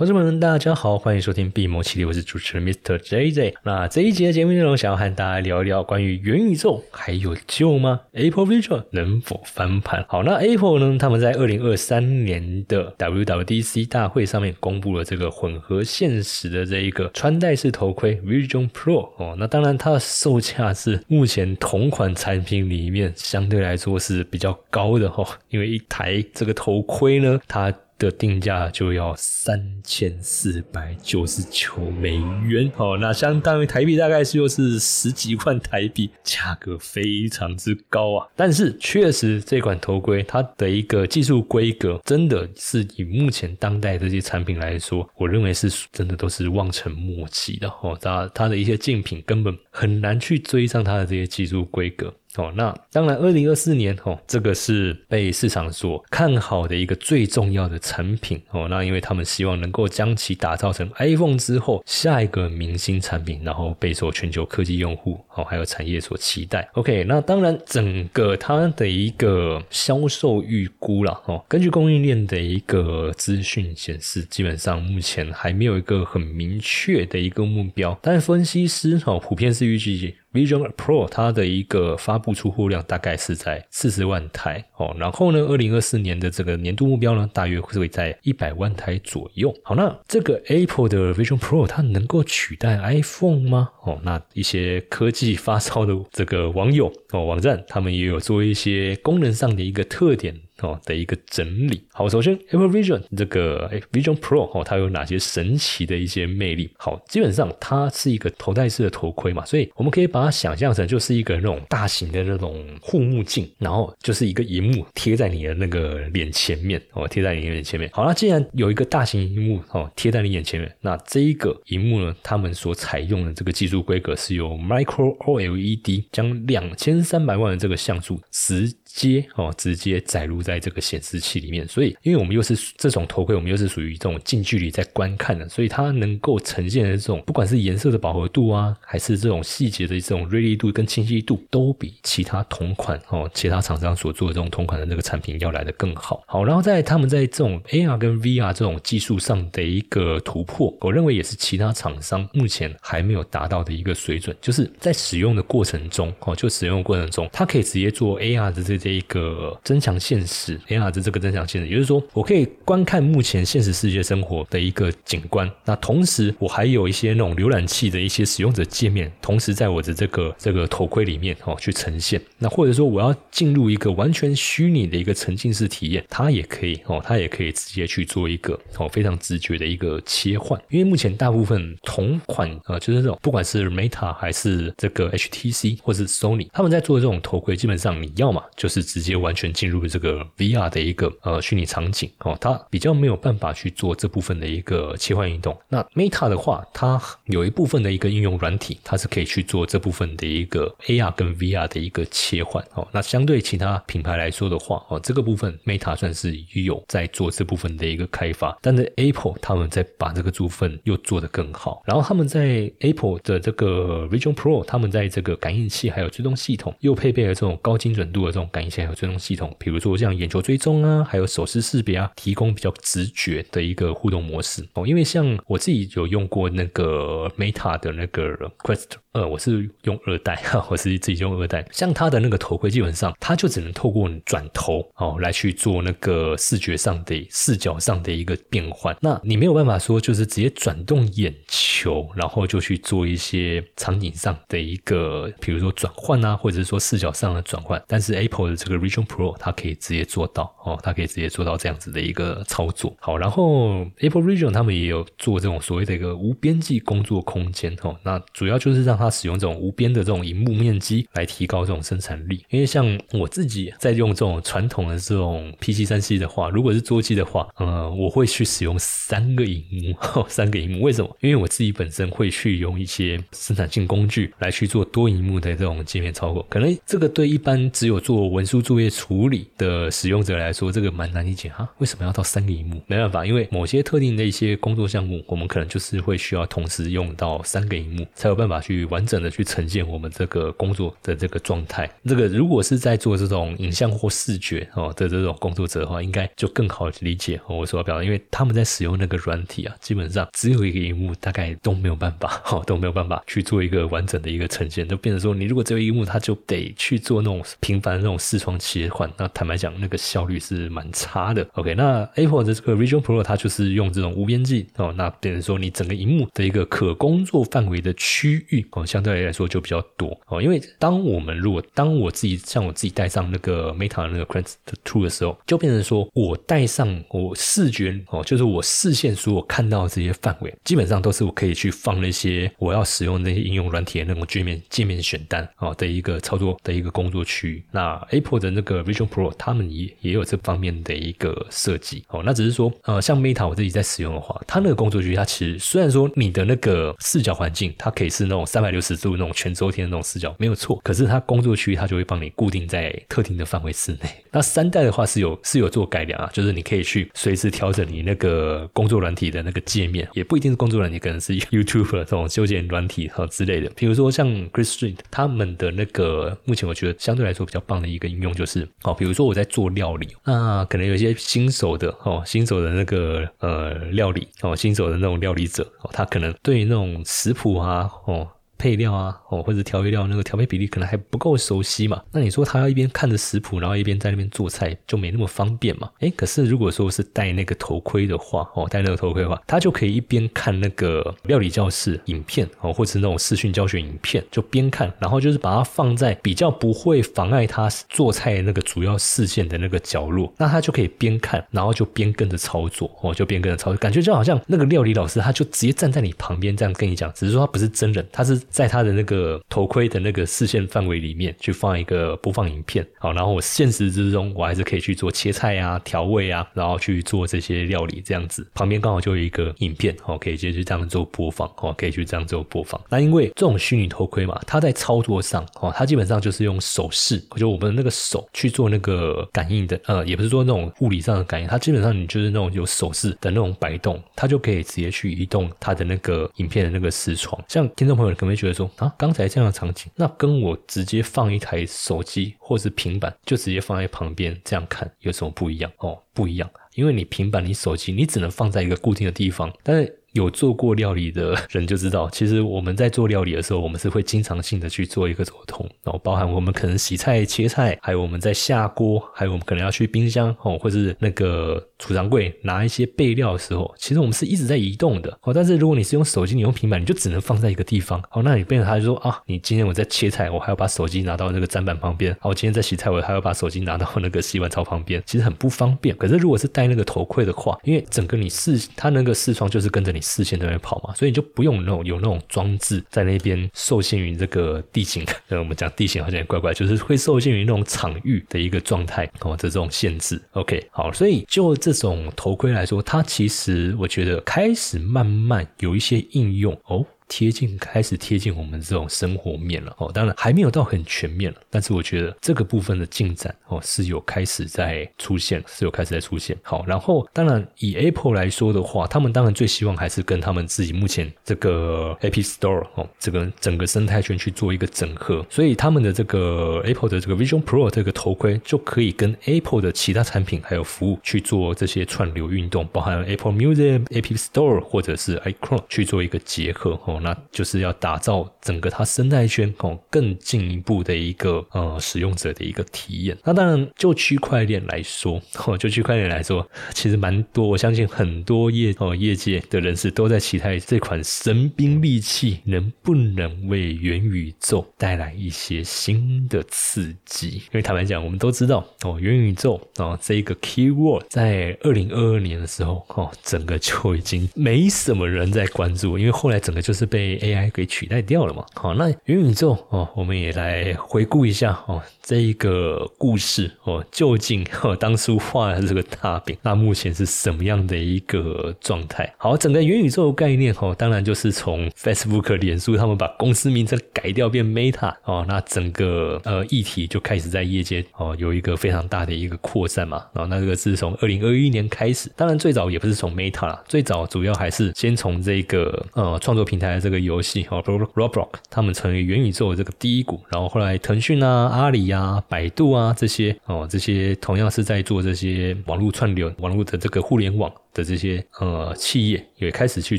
同志们，大家好，欢迎收听《闭幕奇力》，我是主持人 Mr. JJ。那这一集的节目内容，想要和大家聊一聊关于元宇宙还有救吗？Apple Vision 能否翻盘？好，那 Apple 呢？他们在二零二三年的 WWDC 大会上面公布了这个混合现实的这一个穿戴式头盔 Vision Pro 哦。那当然，它的售价是目前同款产品里面相对来说是比较高的哈，因为一台这个头盔呢，它的定价就要三千四百九十九美元，哦，那相当于台币大概是又是十几万台币，价格非常之高啊。但是确实这款头盔它的一个技术规格，真的是以目前当代这些产品来说，我认为是真的都是望尘莫及的哦。它它的一些竞品根本很难去追上它的这些技术规格。哦，那当然，二零二四年哦，这个是被市场所看好的一个最重要的产品哦。那因为他们希望能够将其打造成 iPhone 之后下一个明星产品，然后备受全球科技用户哦还有产业所期待。OK，那当然，整个它的一个销售预估了哦，根据供应链的一个资讯显示，基本上目前还没有一个很明确的一个目标。但是分析师哦，普遍是预计。Vision Pro 它的一个发布出货量大概是在四十万台哦，然后呢，二零二四年的这个年度目标呢，大约会在一百万台左右。好，那这个 Apple 的 Vision Pro 它能够取代 iPhone 吗？哦，那一些科技发烧的这个网友哦，网站他们也有做一些功能上的一个特点。哦的一个整理。好，首先 Apple Vision 这个 Vision Pro 哦，它有哪些神奇的一些魅力？好，基本上它是一个头戴式的头盔嘛，所以我们可以把它想象成就是一个那种大型的那种护目镜，然后就是一个荧幕贴在你的那个脸前面哦，贴在你脸前面。好，那既然有一个大型荧幕哦贴在你眼前面，那这一个荧幕呢，他们所采用的这个技术规格是由 Micro OLED 将两千三百万的这个像素直接哦直接载入在。这个显示器里面，所以因为我们又是这种头盔，我们又是属于这种近距离在观看的，所以它能够呈现的这种，不管是颜色的饱和度啊，还是这种细节的这种锐利度跟清晰度，都比其他同款哦，其他厂商所做的这种同款的那个产品要来的更好。好，然后在他们在这种 AR 跟 VR 这种技术上的一个突破，我认为也是其他厂商目前还没有达到的一个水准，就是在使用的过程中哦，就使用的过程中，它可以直接做 AR 的这这一个增强现实。AR 的这个增强现实，也就是说，我可以观看目前现实世界生活的一个景观。那同时，我还有一些那种浏览器的一些使用者界面，同时在我的这个这个头盔里面哦去呈现。那或者说，我要进入一个完全虚拟的一个沉浸式体验，它也可以哦，它也可以直接去做一个哦非常直觉的一个切换。因为目前大部分同款呃，就是这种不管是 Meta 还是这个 HTC 或是 Sony，他们在做这种头盔，基本上你要么就是直接完全进入这个。VR 的一个呃虚拟场景哦，它比较没有办法去做这部分的一个切换运动。那 Meta 的话，它有一部分的一个应用软体，它是可以去做这部分的一个 AR 跟 VR 的一个切换哦。那相对其他品牌来说的话哦，这个部分 Meta 算是有在做这部分的一个开发，但是 Apple 他们在把这个部分又做得更好。然后他们在 Apple 的这个 Vision Pro，他们在这个感应器还有追踪系统又配备了这种高精准度的这种感应器还有追踪系统，比如说像。眼球追踪啊，还有手势识别啊，提供比较直觉的一个互动模式哦。因为像我自己有用过那个 Meta 的那个 Quest。呃，我是用二代哈，我是自己用二代。像它的那个头盔，基本上它就只能透过你转头哦来去做那个视觉上的视角上的一个变换。那你没有办法说就是直接转动眼球，然后就去做一些场景上的一个，比如说转换啊，或者是说视角上的转换。但是 Apple 这个 Vision Pro 它可以直接做到哦，它可以直接做到这样子的一个操作。好，然后 Apple Vision 他们也有做这种所谓的一个无边际工作空间哦，那主要就是让它使用这种无边的这种荧幕面积来提高这种生产力，因为像我自己在用这种传统的这种 PC 三 C 的话，如果是桌机的话，呃，我会去使用三个荧幕，三个荧幕。为什么？因为我自己本身会去用一些生产性工具来去做多荧幕的这种界面操作。可能这个对一般只有做文文书作业处理的使用者来说，这个蛮难理解哈。为什么要到三个荧幕？没办法，因为某些特定的一些工作项目，我们可能就是会需要同时用到三个荧幕，才有办法去完整的去呈现我们这个工作的这个状态。这个如果是在做这种影像或视觉哦的这种工作者的话，应该就更好理解我所要表达，因为他们在使用那个软体啊，基本上只有一个荧幕，大概都没有办法哈，都没有办法去做一个完整的一个呈现，就变成说，你如果只有一个荧幕，它就得去做那种频繁的那种视窗切换，那坦白讲，那个效率是蛮差的。OK，那 Apple 的这个 Vision Pro 它就是用这种无边际哦，那变成说你整个荧幕的一个可工作范围的区域哦，相对来说就比较多哦。因为当我们如果当我自己像我自己带上那个 Meta 那个 Quest Two 的时候，就变成说我带上我视觉哦，就是我视线所有看到的这些范围，基本上都是我可以去放那些我要使用那些应用软体的那种界面界面选单哦的一个操作的一个工作区域。那 Apple 的那个 Vision Pro 他们也也有这方面的一个设计哦。那只是说呃，像 Meta 我自己在使用的话，它那个工作区，它其实虽然说你的那个视角环境，它可以是那种三百六十度那种全周天的那种视角，没有错。可是它工作区，它就会帮你固定在特定的范围之内。那三代的话是有是有做改良啊，就是你可以去随时调整你那个工作软体的那个界面，也不一定是工作软体，可能是 YouTube 这种修剪软体和之类的。比如说像 Chris Street 他们的那个，目前我觉得相对来说比较棒的一个应用就是，哦，比如说我在做料理，那可能有些新手的哦，新手的那个呃料理哦，新手的那种料理者哦，他可能对那种食谱啊哦。配料啊，哦，或者调味料那个调配比例可能还不够熟悉嘛？那你说他要一边看着食谱，然后一边在那边做菜，就没那么方便嘛？诶，可是如果说是戴那个头盔的话，哦，戴那个头盔的话，他就可以一边看那个料理教室影片，哦，或者那种视讯教学影片，就边看，然后就是把它放在比较不会妨碍他做菜那个主要视线的那个角落，那他就可以边看，然后就边跟着操作，哦，就边跟着操作，感觉就好像那个料理老师他就直接站在你旁边这样跟你讲，只是说他不是真人，他是。在他的那个头盔的那个视线范围里面去放一个播放影片，好，然后我现实之中我还是可以去做切菜啊、调味啊，然后去做这些料理这样子。旁边刚好就有一个影片，哦，可以直接这样做播放，哦，可以去这样做播放。那因为这种虚拟头盔嘛，它在操作上，哦，它基本上就是用手势，就我们的那个手去做那个感应的，呃，也不是说那种物理上的感应，它基本上你就是那种有手势的那种摆动，它就可以直接去移动它的那个影片的那个视窗。像听众朋友可能觉得说啊，刚才这样的场景，那跟我直接放一台手机或是平板，就直接放在旁边这样看，有什么不一样？哦，不一样，因为你平板、你手机，你只能放在一个固定的地方，但是。有做过料理的人就知道，其实我们在做料理的时候，我们是会经常性的去做一个走动，然后包含我们可能洗菜、切菜，还有我们在下锅，还有我们可能要去冰箱哦，或是那个储藏柜拿一些备料的时候，其实我们是一直在移动的哦。但是如果你是用手机，你用平板，你就只能放在一个地方哦。那你变成他就说啊，你今天我在切菜，我还要把手机拿到那个砧板旁边；哦，今天在洗菜，我还要把手机拿到那个洗碗槽旁边，其实很不方便。可是如果是戴那个头盔的话，因为整个你视它那个视窗就是跟着你视线在那边跑。所以你就不用那种有那种装置在那边受限于这个地形，呃，我们讲地形好像也怪怪，就是会受限于那种场域的一个状态哦的这种限制。OK，好，所以就这种头盔来说，它其实我觉得开始慢慢有一些应用哦。贴近开始贴近我们这种生活面了哦，当然还没有到很全面了，但是我觉得这个部分的进展哦是有开始在出现，是有开始在出现。好，然后当然以 Apple 来说的话，他们当然最希望还是跟他们自己目前这个 App Store 哦，这个整个生态圈去做一个整合，所以他们的这个 Apple 的这个 Vision Pro 这个头盔就可以跟 Apple 的其他产品还有服务去做这些串流运动，包含 Apple Music、App Store 或者是 iCloud 去做一个结合哦。那就是要打造整个它生态圈哦，更进一步的一个呃使用者的一个体验。那当然，就区块链来说，哦，就区块链来说，其实蛮多。我相信很多业哦业界的人士都在期待这款神兵利器能不能为元宇宙带来一些新的刺激。因为坦白讲，我们都知道哦，元宇宙哦这个 keyword 在二零二二年的时候哦，整个就已经没什么人在关注，因为后来整个就是。被 AI 给取代掉了嘛。好，那元宇宙哦，我们也来回顾一下哦，这一个故事哦，究竟哦当初画的这个大饼，那目前是什么样的一个状态？好，整个元宇宙概念哦，当然就是从 Facebook、脸书他们把公司名称改掉变 Meta 哦，那整个呃议题就开始在业界哦有一个非常大的一个扩散嘛。然后那这个是从二零二一年开始，当然最早也不是从 Meta 啦，最早主要还是先从这个呃创作平台这个游戏哦，Roblox 他们成为元宇宙的这个第一股，然后后来腾讯啊、阿里啊、百度啊这些哦，这些同样是在做这些网络串流、网络的这个互联网的这些呃企业，也开始去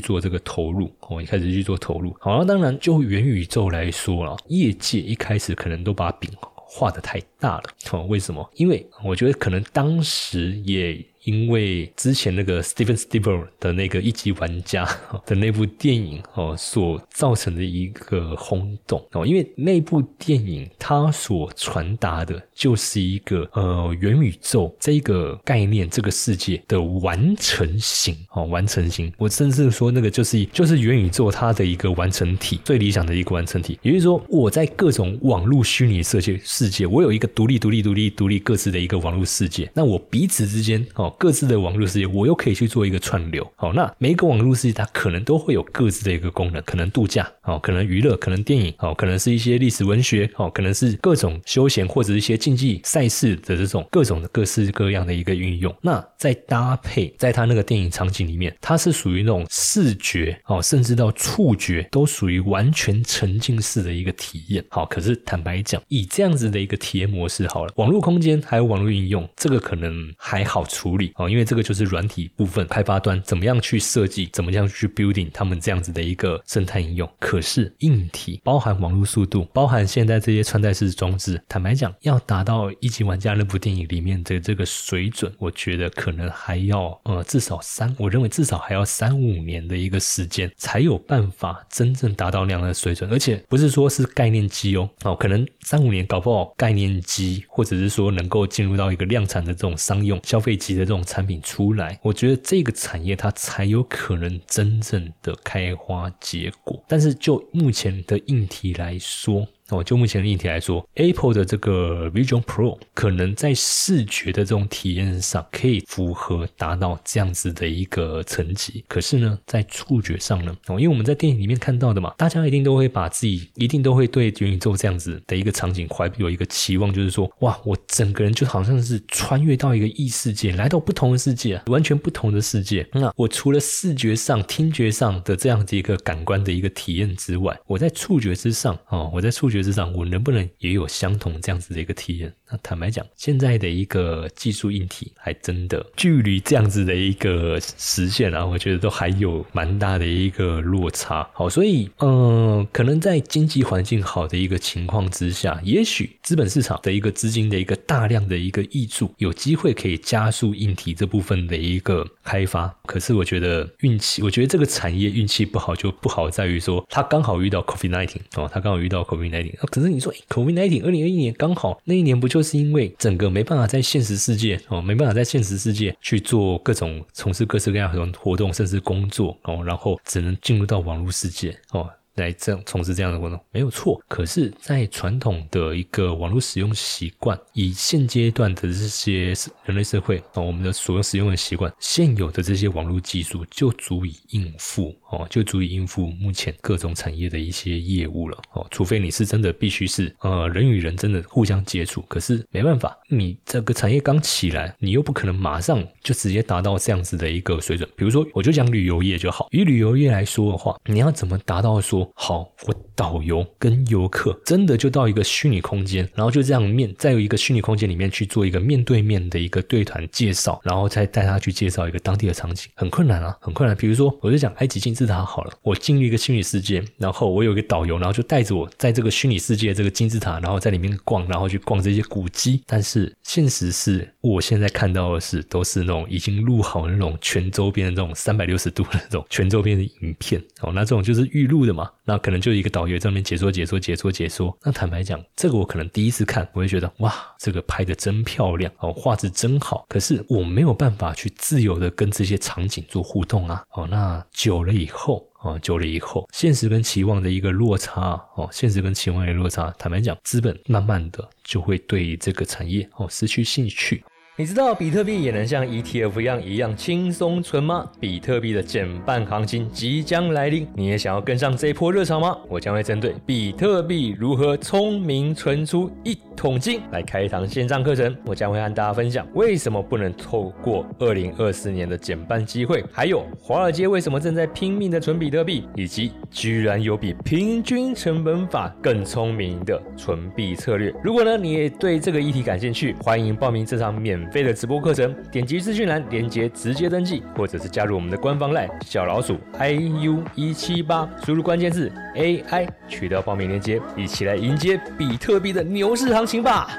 做这个投入哦，也开始去做投入。好，那当然就元宇宙来说了，业界一开始可能都把饼画的太大了哦，为什么？因为我觉得可能当时也。因为之前那个 Steven Spielberg 的那个一级玩家 的那部电影哦，所造成的一个轰动哦，因为那部电影它所传达的就是一个呃元宇宙这个概念，这个世界的完成型哦，完成型。我甚至说那个就是就是元宇宙它的一个完成体，最理想的一个完成体。也就是说，我在各种网络虚拟世界世界，我有一个独立、独立、独立、独立各自的一个网络世界，那我彼此之间哦。各自的网络世界，我又可以去做一个串流。好，那每一个网络世界，它可能都会有各自的一个功能，可能度假，哦，可能娱乐，可能电影，哦，可能是一些历史文学，哦，可能是各种休闲或者一些竞技赛事的这种各种的各式各样的一个运用。那再搭配在它那个电影场景里面，它是属于那种视觉，哦，甚至到触觉都属于完全沉浸式的一个体验。好，可是坦白讲，以这样子的一个体验模式，好了，网络空间还有网络应用，这个可能还好处理。哦，因为这个就是软体部分开发端怎么样去设计，怎么样去 building 他们这样子的一个生态应用。可是硬体包含网络速度，包含现在这些穿戴式装置，坦白讲，要达到一级玩家那部电影里面的这个水准，我觉得可能还要呃至少三，我认为至少还要三五年的一个时间，才有办法真正达到那样的水准。而且不是说是概念机哦，哦，可能三五年搞不好概念机，或者是说能够进入到一个量产的这种商用消费级的。这种产品出来，我觉得这个产业它才有可能真正的开花结果。但是就目前的硬体来说，哦，就目前的硬体来说，Apple 的这个 Vision Pro 可能在视觉的这种体验上可以符合达到这样子的一个层级。可是呢，在触觉上呢，哦，因为我们在电影里面看到的嘛，大家一定都会把自己一定都会对元宇宙这样子的一个场景怀有一个期望，就是说，哇，我整个人就好像是穿越到一个异世界，来到不同的世界，完全不同的世界。那我除了视觉上、听觉上的这样子一个感官的一个体验之外，我在触觉之上，哦，我在触觉。之上，我能不能也有相同这样子的一个体验？那坦白讲，现在的一个技术硬体还真的距离这样子的一个实现啊，我觉得都还有蛮大的一个落差。好，所以嗯，可能在经济环境好的一个情况之下，也许资本市场的一个资金的一个大量的一个溢注，有机会可以加速硬体这部分的一个开发。可是我觉得运气，我觉得这个产业运气不好就不好在于说，它刚好遇到 COVID nineteen 哦，它刚好遇到 COVID nineteen。可是你说，COVID nineteen 二零二一年刚好那一年不就是因为整个没办法在现实世界哦，没办法在现实世界去做各种从事各式各样的活动，甚至工作哦，然后只能进入到网络世界哦。来这样从事这样的活动没有错，可是，在传统的一个网络使用习惯，以现阶段的这些人类社会啊，我们的所用使用的习惯，现有的这些网络技术就足以应付哦，就足以应付目前各种产业的一些业务了哦。除非你是真的必须是呃人与人真的互相接触，可是没办法，你这个产业刚起来，你又不可能马上就直接达到这样子的一个水准。比如说，我就讲旅游业就好，以旅游业来说的话，你要怎么达到说？好，我导游跟游客真的就到一个虚拟空间，然后就这样面，在有一个虚拟空间里面去做一个面对面的一个对谈介绍，然后再带他去介绍一个当地的场景，很困难啊，很困难。比如说，我就讲埃及金字塔好了，我进入一个虚拟世界，然后我有一个导游，然后就带着我在这个虚拟世界这个金字塔，然后在里面逛，然后去逛这些古迹。但是现实是，我现在看到的是都是那种已经录好那种全周边的这种三百六十度的那种全周边的影片哦，那这种就是预录的嘛。那可能就一个导游在那边解说解说解说解说。那坦白讲，这个我可能第一次看，我会觉得哇，这个拍的真漂亮哦，画质真好。可是我没有办法去自由的跟这些场景做互动啊。哦，那久了以后。哦，久了以后，现实跟期望的一个落差，哦，现实跟期望的落差，坦白讲，资本慢慢的就会对这个产业哦失去兴趣。你知道比特币也能像 ETF 一样一样轻松存吗？比特币的减半行情即将来临，你也想要跟上这一波热潮吗？我将会针对比特币如何聪明存出一桶金来开一堂线上课程。我将会和大家分享为什么不能透过2024年的减半机会，还有华尔街为什么正在拼命的存比特币，以及居然有比平均成本法更聪明的存币策略。如果呢你也对这个议题感兴趣，欢迎报名这场免。免费的直播课程，点击资讯栏连接直接登记，或者是加入我们的官方 LINE 小老鼠 iu 一七八，输入关键字 AI 取得报名链接，一起来迎接比特币的牛市行情吧！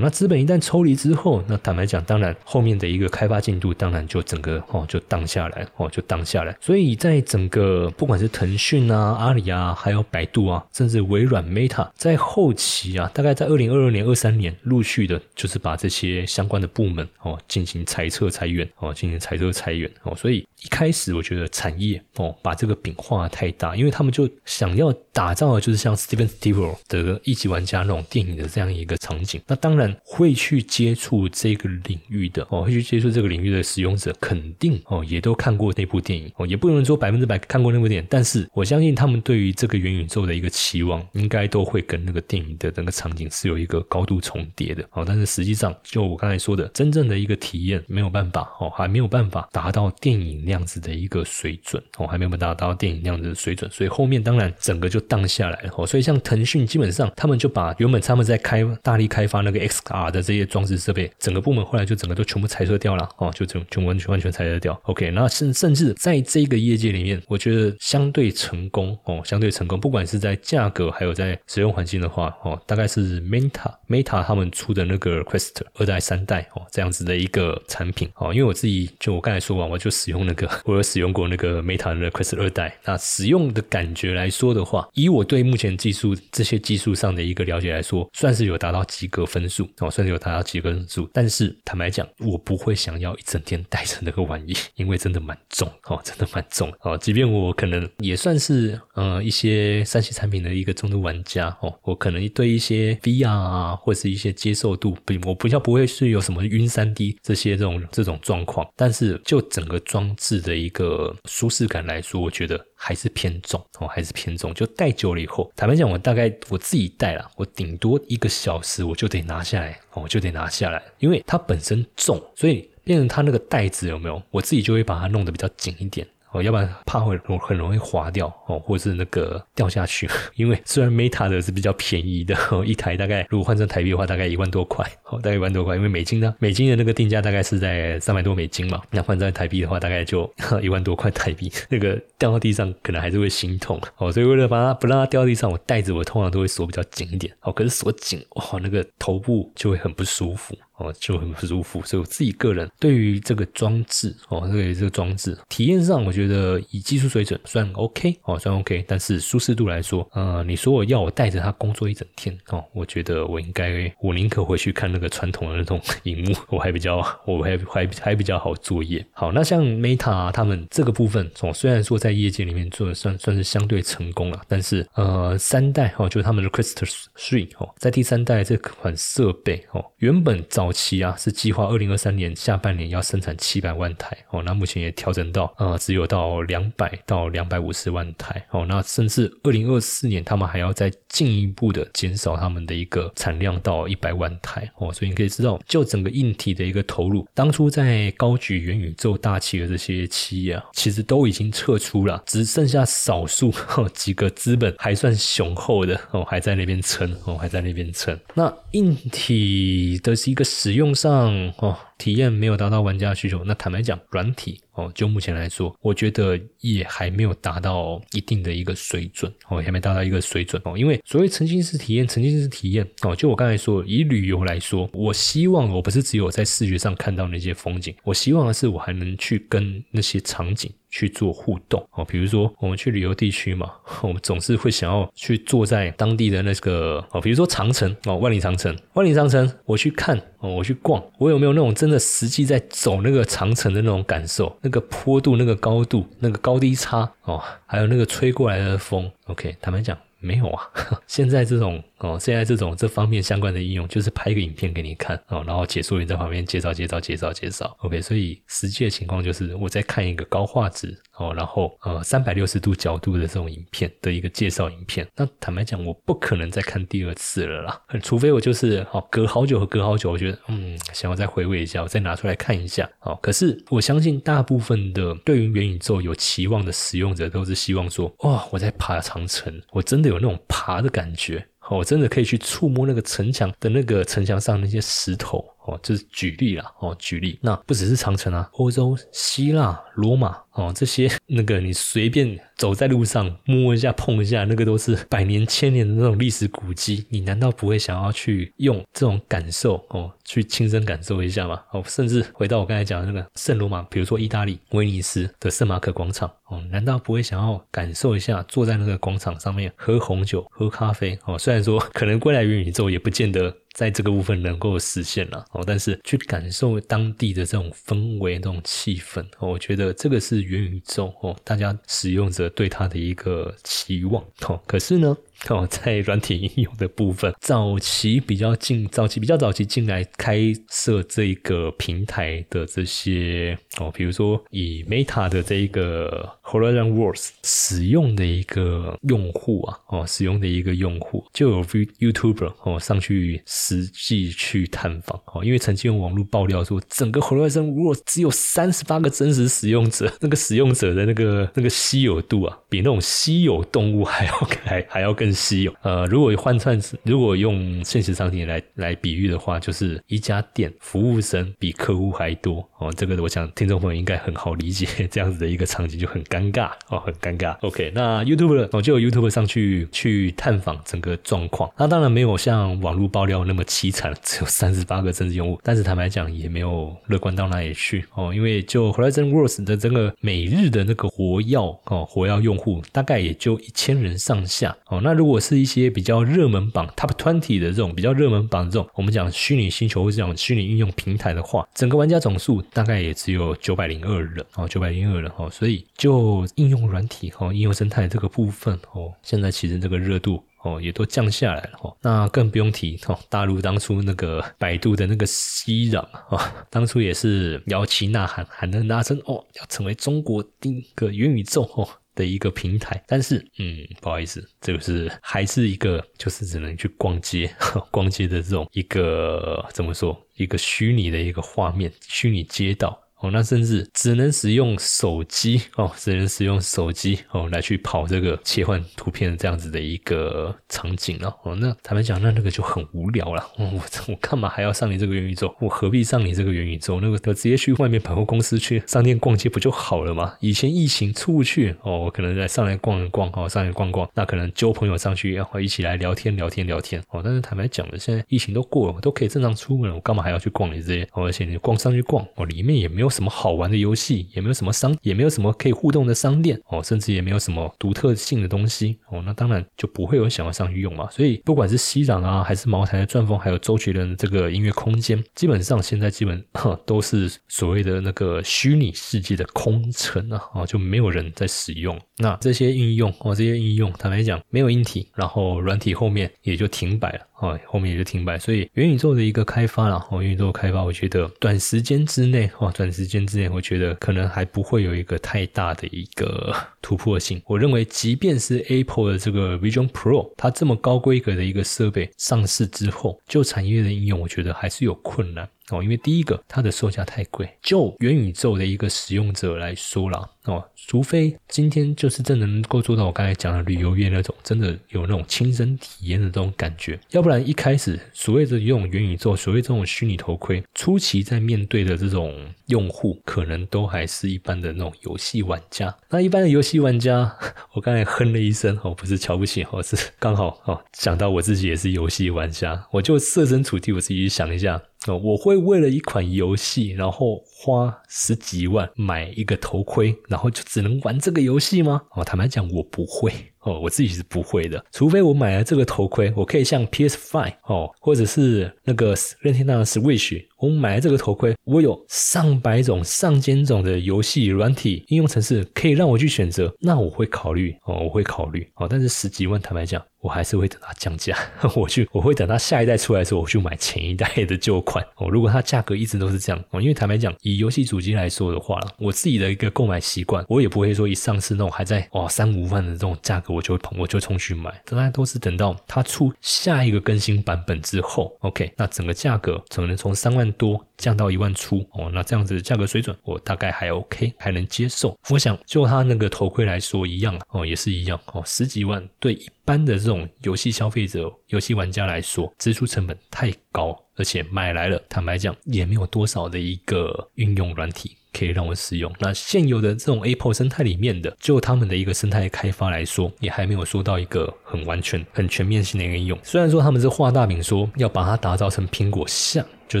那资本一旦抽离之后，那坦白讲，当然后面的一个开发进度，当然就整个哦就荡下来，哦就荡下来。所以在整个不管是腾讯啊、阿里啊，还有百度啊，甚至微软 Meta，在后期啊，大概在二零二二年、二三年，陆续的就是把这些相关的部门哦进行裁撤裁员，哦进行裁撤裁员，哦，所以一开始我觉得产业哦把这个饼画太大，因为他们就想要打造的就是像 Steven Spielberg 的一级玩家那种电影的这样一个场景。那当然然。会去接触这个领域的哦，会去接触这个领域的使用者，肯定哦也都看过那部电影哦，也不能说百分之百看过那部电影，但是我相信他们对于这个元宇宙的一个期望，应该都会跟那个电影的那个场景是有一个高度重叠的哦。但是实际上，就我刚才说的，真正的一个体验没有办法哦，还没有办法达到电影那样子的一个水准哦，还没有办法达到电影那样子的水准，所以后面当然整个就荡下来了哦。所以像腾讯，基本上他们就把原本他们在开大力开发那个。XR 的这些装置设备，整个部门后来就整个都全部裁撤掉了哦，就全全完全完全裁撤掉。OK，那甚甚至在这个业界里面，我觉得相对成功哦，相对成功，不管是在价格还有在使用环境的话哦，大概是 Meta Meta 他们出的那个 Quest 二代三代哦这样子的一个产品哦，因为我自己就我刚才说完，我就使用那个，我有使用过那个 Meta 的 Quest 二代，那使用的感觉来说的话，以我对目前技术这些技术上的一个了解来说，算是有达到及格分数。哦，甚至有达到几个人数，但是坦白讲，我不会想要一整天带着那个玩意，因为真的蛮重哦，真的蛮重哦。即便我可能也算是呃一些三 C 产品的一个重度玩家哦，我可能对一些 VR 啊或是一些接受度不，我不叫不会是有什么晕三 D 这些这种这种状况，但是就整个装置的一个舒适感来说，我觉得。还是偏重哦，还是偏重。就戴久了以后，坦白讲，我大概我自己戴了，我顶多一个小时我就得拿下来哦，就得拿下来，因为它本身重，所以变成它那个带子有没有？我自己就会把它弄得比较紧一点。哦，要不然怕会很容易滑掉哦，或是那个掉下去。因为虽然 Meta 的是比较便宜的，一台大概如果换成台币的话，大概一万多块，哦，大概一万多块。因为美金呢，美金的那个定价大概是在三百多美金嘛，那换在台币的话，大概就 一万多块台币。那个掉到地上可能还是会心痛哦，所以为了把它不让它掉到地上，我袋子我通常都会锁比较紧一点。哦，可是锁紧哇，那个头部就会很不舒服。哦，就很不舒服，所以我自己个人对于这个装置哦，对这个装置体验上，我觉得以技术水准算 OK 哦，算 OK，但是舒适度来说，呃，你说我要我带着它工作一整天哦，我觉得我应该，我宁可回去看那个传统的那种 荧幕，我还比较，我还还还比较好作业。好，那像 Meta 他们这个部分，哦，虽然说在业界里面做的算算是相对成功了，但是呃，三代哦，就是他们的 Crystal Three 哦，在第三代这款设备哦，原本早。早期啊是计划二零二三年下半年要生产七百万台哦，那目前也调整到呃只有到两百到两百五十万台哦，那甚至二零二四年他们还要再进一步的减少他们的一个产量到一百万台哦，所以你可以知道，就整个硬体的一个投入，当初在高举元宇宙大旗的这些企业啊，其实都已经撤出了，只剩下少数 几个资本还算雄厚的哦，还在那边撑哦，还在那边撑。那硬体的是一个。使用上哦。体验没有达到玩家需求，那坦白讲，软体哦，就目前来说，我觉得也还没有达到一定的一个水准哦，还没达到一个水准哦。因为所谓沉浸式体验，沉浸式体验哦，就我刚才说，以旅游来说，我希望我不是只有在视觉上看到那些风景，我希望的是我还能去跟那些场景。去做互动哦，比如说我们去旅游地区嘛，我们总是会想要去坐在当地的那个哦，比如说长城哦，万里长城，万里长城，我去看哦，我去逛，我有没有那种真的实际在走那个长城的那种感受？那个坡度、那个高度、那个高低差哦，还有那个吹过来的风，OK，坦白讲。没有啊，现在这种哦，现在这种这方面相关的应用，就是拍个影片给你看哦，然后解说员在旁边介绍介绍介绍介绍，OK，所以实际的情况就是我在看一个高画质哦，然后呃三百六十度角度的这种影片的一个介绍影片。那坦白讲，我不可能再看第二次了啦，除非我就是哦隔好久和隔好久，我觉得嗯想要再回味一下，我再拿出来看一下哦。可是我相信大部分的对于元宇宙有期望的使用者，都是希望说哇我在爬长城，我真的。有那种爬的感觉，哦，真的可以去触摸那个城墙的那个城墙上那些石头，哦，这是举例啦，哦，举例，那不只是长城啊，欧洲、希腊、罗马。哦，这些那个你随便走在路上摸一下碰一下，那个都是百年千年的那种历史古迹，你难道不会想要去用这种感受哦，去亲身感受一下吗？哦，甚至回到我刚才讲的那个圣罗马，比如说意大利威尼斯的圣马可广场，哦，难道不会想要感受一下坐在那个广场上面喝红酒、喝咖啡？哦，虽然说可能归来元宇宙也不见得在这个部分能够实现了，哦，但是去感受当地的这种氛围、这种气氛，我觉得这个是。元宇宙哦，大家使用者对它的一个期望哦，可是呢。哦，在软体应用的部分，早期比较近，早期比较早期进来开设这个平台的这些哦，比如说以 Meta 的这一个 Horizon Worlds 使用的一个用户啊，哦，使用的一个用户就有 YouTuber 哦上去实际去探访哦，因为曾经有网络爆料说，整个 Horizon Worlds 只有三十八个真实使用者，那个使用者的那个那个稀有度啊，比那种稀有动物还要 还还要更。稀有，呃，如果换算，如果用现实场景来来比喻的话，就是一家店服务生比客户还多哦。这个我想听众朋友应该很好理解，这样子的一个场景就很尴尬哦，很尴尬。OK，那 YouTube 我就有 YouTube 上去去探访整个状况，那当然没有像网络爆料那么凄惨，只有三十八个真实用户，但是坦白讲也没有乐观到哪里去哦，因为就 Horizon Worlds 的整个每日的那个活跃哦，活跃用户大概也就一千人上下哦，那如果是一些比较热门榜 Top Twenty 的这种比较热门榜这种，我们讲虚拟星球或者讲虚拟应用平台的话，整个玩家总数大概也只有九百零二人哦，九百零二人哦，所以就哦应用软体哈，应用生态这个部分哦，现在其实这个热度哦也都降下来了哦，那更不用提哦，大陆当初那个百度的那个熙壤啊，当初也是摇旗呐喊，喊得很大声哦，要成为中国第一个元宇宙哦。的一个平台，但是，嗯，不好意思，这个是还是一个，就是只能去逛街，逛街的这种一个怎么说，一个虚拟的一个画面，虚拟街道。哦，那甚至只能使用手机哦，只能使用手机哦来去跑这个切换图片这样子的一个场景了哦。那坦白讲，那那个就很无聊了。我我干嘛还要上你这个元宇宙？我何必上你这个元宇宙？那个直接去外面百货公司去商店逛街不就好了吗？以前疫情出不去哦，我可能在上来逛一逛哦，上来逛逛，那可能揪朋友上去然后一起来聊天聊天聊天哦。但是坦白讲的，现在疫情都过了，我都可以正常出门了，我干嘛还要去逛你这些？而且你逛上去逛哦，里面也没有。什么好玩的游戏也没有，什么商也没有什么可以互动的商店哦，甚至也没有什么独特性的东西哦，那当然就不会有想要上去用嘛。所以不管是西壤啊，还是茅台的钻风，还有周杰伦这个音乐空间，基本上现在基本 都是所谓的那个虚拟世界的空城啊，哦，就没有人在使用。那这些应用哦，这些应用坦白讲没有硬体，然后软体后面也就停摆了。哦，后面也就停摆，所以元宇宙的一个开发了，哦，元宇宙开发，我觉得短时间之内，哦，短时间之内，我觉得可能还不会有一个太大的一个突破性。我认为，即便是 Apple 的这个 Vision Pro，它这么高规格的一个设备上市之后，就产业的应用，我觉得还是有困难。哦，因为第一个它的售价太贵，就元宇宙的一个使用者来说啦，哦，除非今天就是真能够做到我刚才讲的旅游业那种，真的有那种亲身体验的这种感觉，要不然一开始所谓的用元宇宙，所谓这种虚拟头盔，初期在面对的这种用户，可能都还是一般的那种游戏玩家。那一般的游戏玩家，我刚才哼了一声，哦，不是瞧不起，哦，是刚好哦想到我自己也是游戏玩家，我就设身处地，我自己想一下。我会为了一款游戏，然后花十几万买一个头盔，然后就只能玩这个游戏吗？哦，坦白讲，我不会。哦，我自己是不会的，除非我买了这个头盔，我可以像 PS Five 哦，或者是那个任天堂的 Switch，我买了这个头盔，我有上百种、上千种的游戏软体应用程式可以让我去选择，那我会考虑哦，我会考虑哦，但是十几万，坦白讲，我还是会等它降价，我去，我会等它下一代出来的时候，我去买前一代的旧款哦。如果它价格一直都是这样哦，因为坦白讲，以游戏主机来说的话，我自己的一个购买习惯，我也不会说一上市那种还在哦三五万的这种价格。我就我就冲去买，当然都是等到它出下一个更新版本之后，OK，那整个价格可能从三万多降到一万出哦，那这样子的价格水准我大概还 OK，还能接受。我想就它那个头盔来说一样哦，也是一样哦，十几万对一般的这种游戏消费者、游戏玩家来说，支出成本太高，而且买来了，坦白讲也没有多少的一个运用软体。可以让我使用。那现有的这种 Apple 生态里面的，就他们的一个生态开发来说，也还没有说到一个很完全、很全面性的应用。虽然说他们是画大饼，说要把它打造成苹果像。就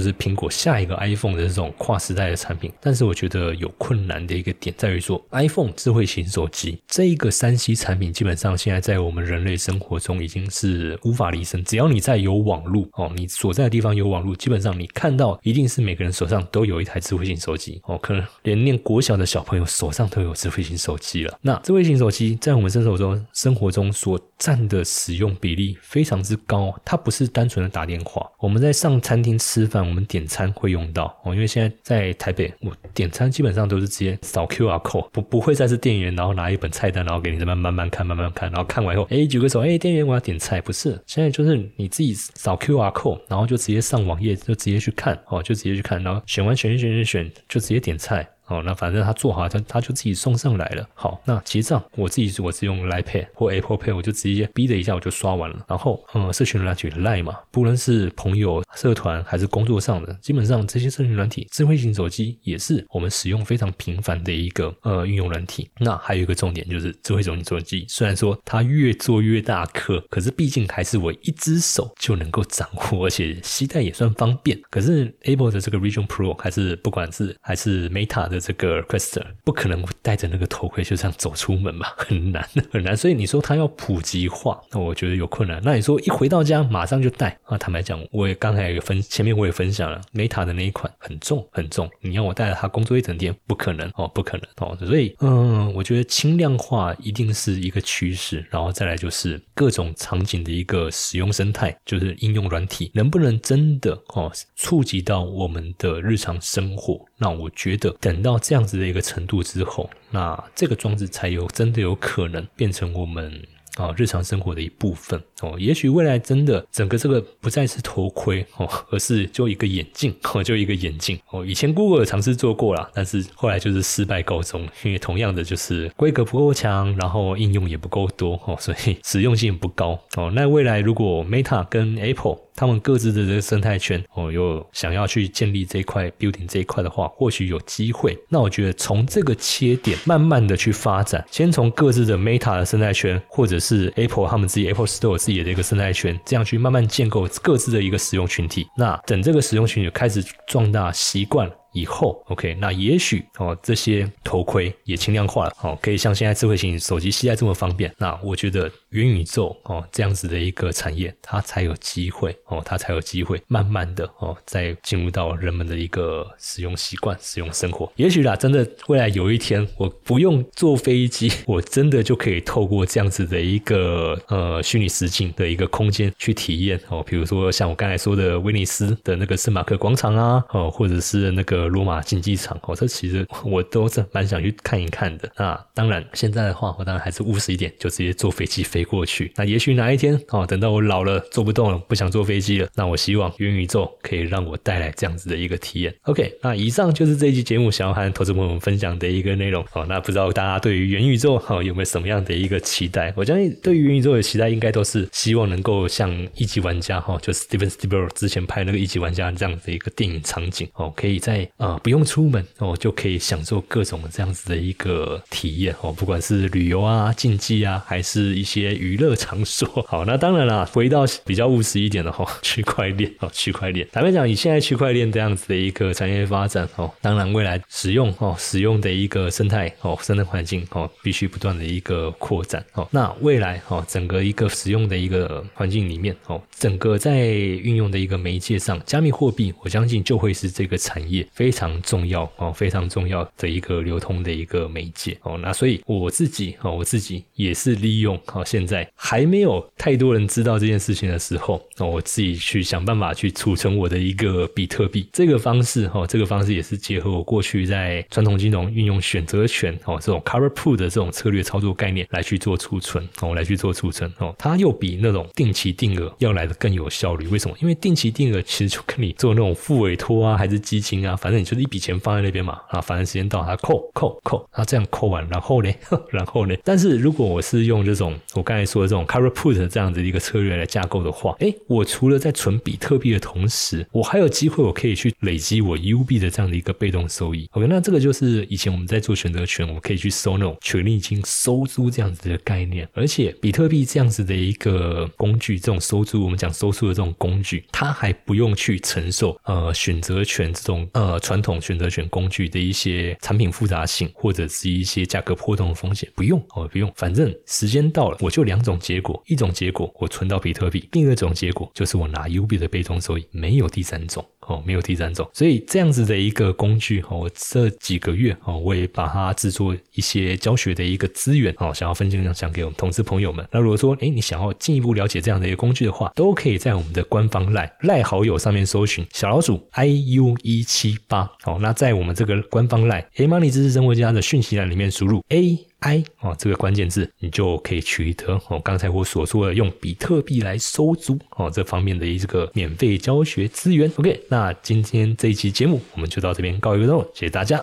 是苹果下一个 iPhone 的这种跨时代的产品，但是我觉得有困难的一个点在于说，iPhone 智慧型手机这一个三 C 产品，基本上现在在我们人类生活中已经是无法离身。只要你在有网络哦，你所在的地方有网络，基本上你看到一定是每个人手上都有一台智慧型手机哦，可能连念国小的小朋友手上都有智慧型手机了。那智慧型手机在我们生活中生活中所占的使用比例非常之高，它不是单纯的打电话，我们在上餐厅吃。饭我们点餐会用到哦，因为现在在台北，我点餐基本上都是直接扫 QR code，不不会再是店员，然后拿一本菜单，然后给你这边慢慢看，慢慢看，然后看完以后，哎，举个手，哎，店员我要点菜，不是，现在就是你自己扫 QR code，然后就直接上网页，就直接去看，哦，就直接去看，然后选完选选选选，就直接点菜。哦，那反正他做好，他他就自己送上来了。好，那结账我自己我是用 Line Pay 或 Apple Pay，我就直接逼的一下我就刷完了。然后，嗯，社群软体 Line 嘛，不论是朋友、社团还是工作上的，基本上这些社群软体，智慧型手机也是我们使用非常频繁的一个呃运用软体。那还有一个重点就是，智慧型手机虽然说它越做越大颗，可是毕竟还是我一只手就能够掌握，而且携带也算方便。可是 Apple 的这个 Vision Pro 还是不管是还是 Meta 的。的这个 Quest 不可能戴着那个头盔就这样走出门吧，很难很难。所以你说它要普及化，那我觉得有困难。那你说一回到家马上就戴啊？坦白讲，我也刚才有分前面我也分享了，Meta 的那一款很重很重，你要我带着它工作一整天，不可能哦，不可能哦。所以嗯，我觉得轻量化一定是一个趋势，然后再来就是各种场景的一个使用生态，就是应用软体能不能真的哦触及到我们的日常生活？那我觉得等。到这样子的一个程度之后，那这个装置才有真的有可能变成我们啊日常生活的一部分哦。也许未来真的整个这个不再是头盔哦，而是就一个眼镜哦，就一个眼镜哦。以前 Google 尝试做过了，但是后来就是失败告终，因为同样的就是规格不够强，然后应用也不够多哦，所以实用性不高哦。那未来如果 Meta 跟 Apple 他们各自的这个生态圈哦，又想要去建立这一块 building 这一块的话，或许有机会。那我觉得从这个切点慢慢的去发展，先从各自的 Meta 的生态圈，或者是 Apple 他们自己 Apple Store 自己的一个生态圈，这样去慢慢建构各自的一个使用群体。那等这个使用群体开始壮大习惯了。以后，OK，那也许哦，这些头盔也轻量化了，哦，可以像现在智慧型手机携带这么方便。那我觉得元宇宙哦这样子的一个产业，它才有机会哦，它才有机会慢慢的哦，再进入到人们的一个使用习惯、使用生活。也许啦，真的未来有一天，我不用坐飞机，我真的就可以透过这样子的一个呃虚拟实境的一个空间去体验哦，比如说像我刚才说的威尼斯的那个圣马克广场啊，哦，或者是那个。罗马竞技场哦，这其实我都是蛮想去看一看的。那当然，现在的话，我当然还是务实一点，就直接坐飞机飞过去。那也许哪一天哦，等到我老了坐不动了，不想坐飞机了，那我希望元宇宙可以让我带来这样子的一个体验。OK，那以上就是这一期节目想要和投资朋友们分享的一个内容哦。那不知道大家对于元宇宙哈有没有什么样的一个期待？我相信对于元宇宙的期待，应该都是希望能够像一级玩家哈，就 Steven Spielberg 之前拍那个一级玩家这样子一个电影场景哦，可以在啊不用出门哦就可以享受各种这样子的一个体验哦，不管是旅游啊、竞技啊，还是一些娱乐场所。好，那当然啦，回到比较务实一点的哈，区块链哦，区块链。坦白讲，以现在区块链这样子的一个产业发展哦，当然未来使用哦，使用的一个生态哦，生态环境哦，必须不断的一个扩展哦。那未来哦，整个一个使用的一个环境里面哦，整个在运用的一个媒介上，加密货币，我相信就会是这个产业非常重要哦，非常重要的一个流通的一个媒介哦。那所以我自己哦，我自己也是利用哦，现在还没有太多人知道这件事情的时候，哦，我自己去想办法去储存我的一个比特币。这个方式哈，这个方式也是结合我过去在传统金融运用选择权哦，这种 cover put 的这种策略操作概念来去做储存哦，来去做储存哦，它又比那种定期定额要来的更有效率。为什么？因为定期定额其实就跟你做那种副委托啊，还是基金啊，反正你就是一笔钱放在那边嘛啊，反正时间到它扣扣扣，它这样扣完，然后呢，然后呢？但是如果我是用这种我刚才说的这种 cover put 这样子一个策略来架构的话，哎，我除了在存比特币的同时，我还有机会我可以去累积我 U 币的这样的一个被动收益。OK，那这个就是以前我们在做选择权，我们可以去收那种权利金收租这样子的概念，而且比特币这样子的一个工具，这种收租我们讲收租的这种工具，它还不用去承受呃选择权这种呃传统选择权工具的一些产品复杂性或者是一些价格波动的风险，不用哦，不用，反正时间到了，我就两种结果，一种结果我存到比特币，另一种结果就是我拿 U 币的被动收益，没有第三种。哦，没有第三种，所以这样子的一个工具哦，我这几个月哦，我也把它制作一些教学的一个资源哦，想要分享想给我们同事朋友们。那如果说哎，你想要进一步了解这样的一个工具的话，都可以在我们的官方赖赖好友上面搜寻小老鼠 i u 一七八。好，那在我们这个官方赖 A Money 知识生活家的讯息栏里面输入 A。I 哦，这个关键字你就可以取得哦。刚才我所说的用比特币来收租哦，这方面的一个免费教学资源。OK，那今天这一期节目我们就到这边告一个段落，谢谢大家。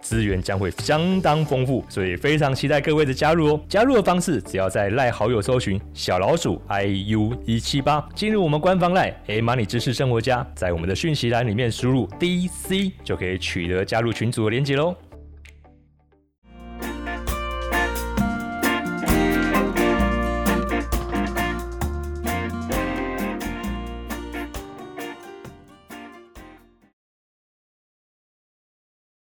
资源将会相当丰富，所以非常期待各位的加入哦！加入的方式只要在赖好友搜寻小老鼠 i u 一七八，进入我们官方赖 A Money 知识生活家，在我们的讯息栏里面输入 D C 就可以取得加入群组的连接喽。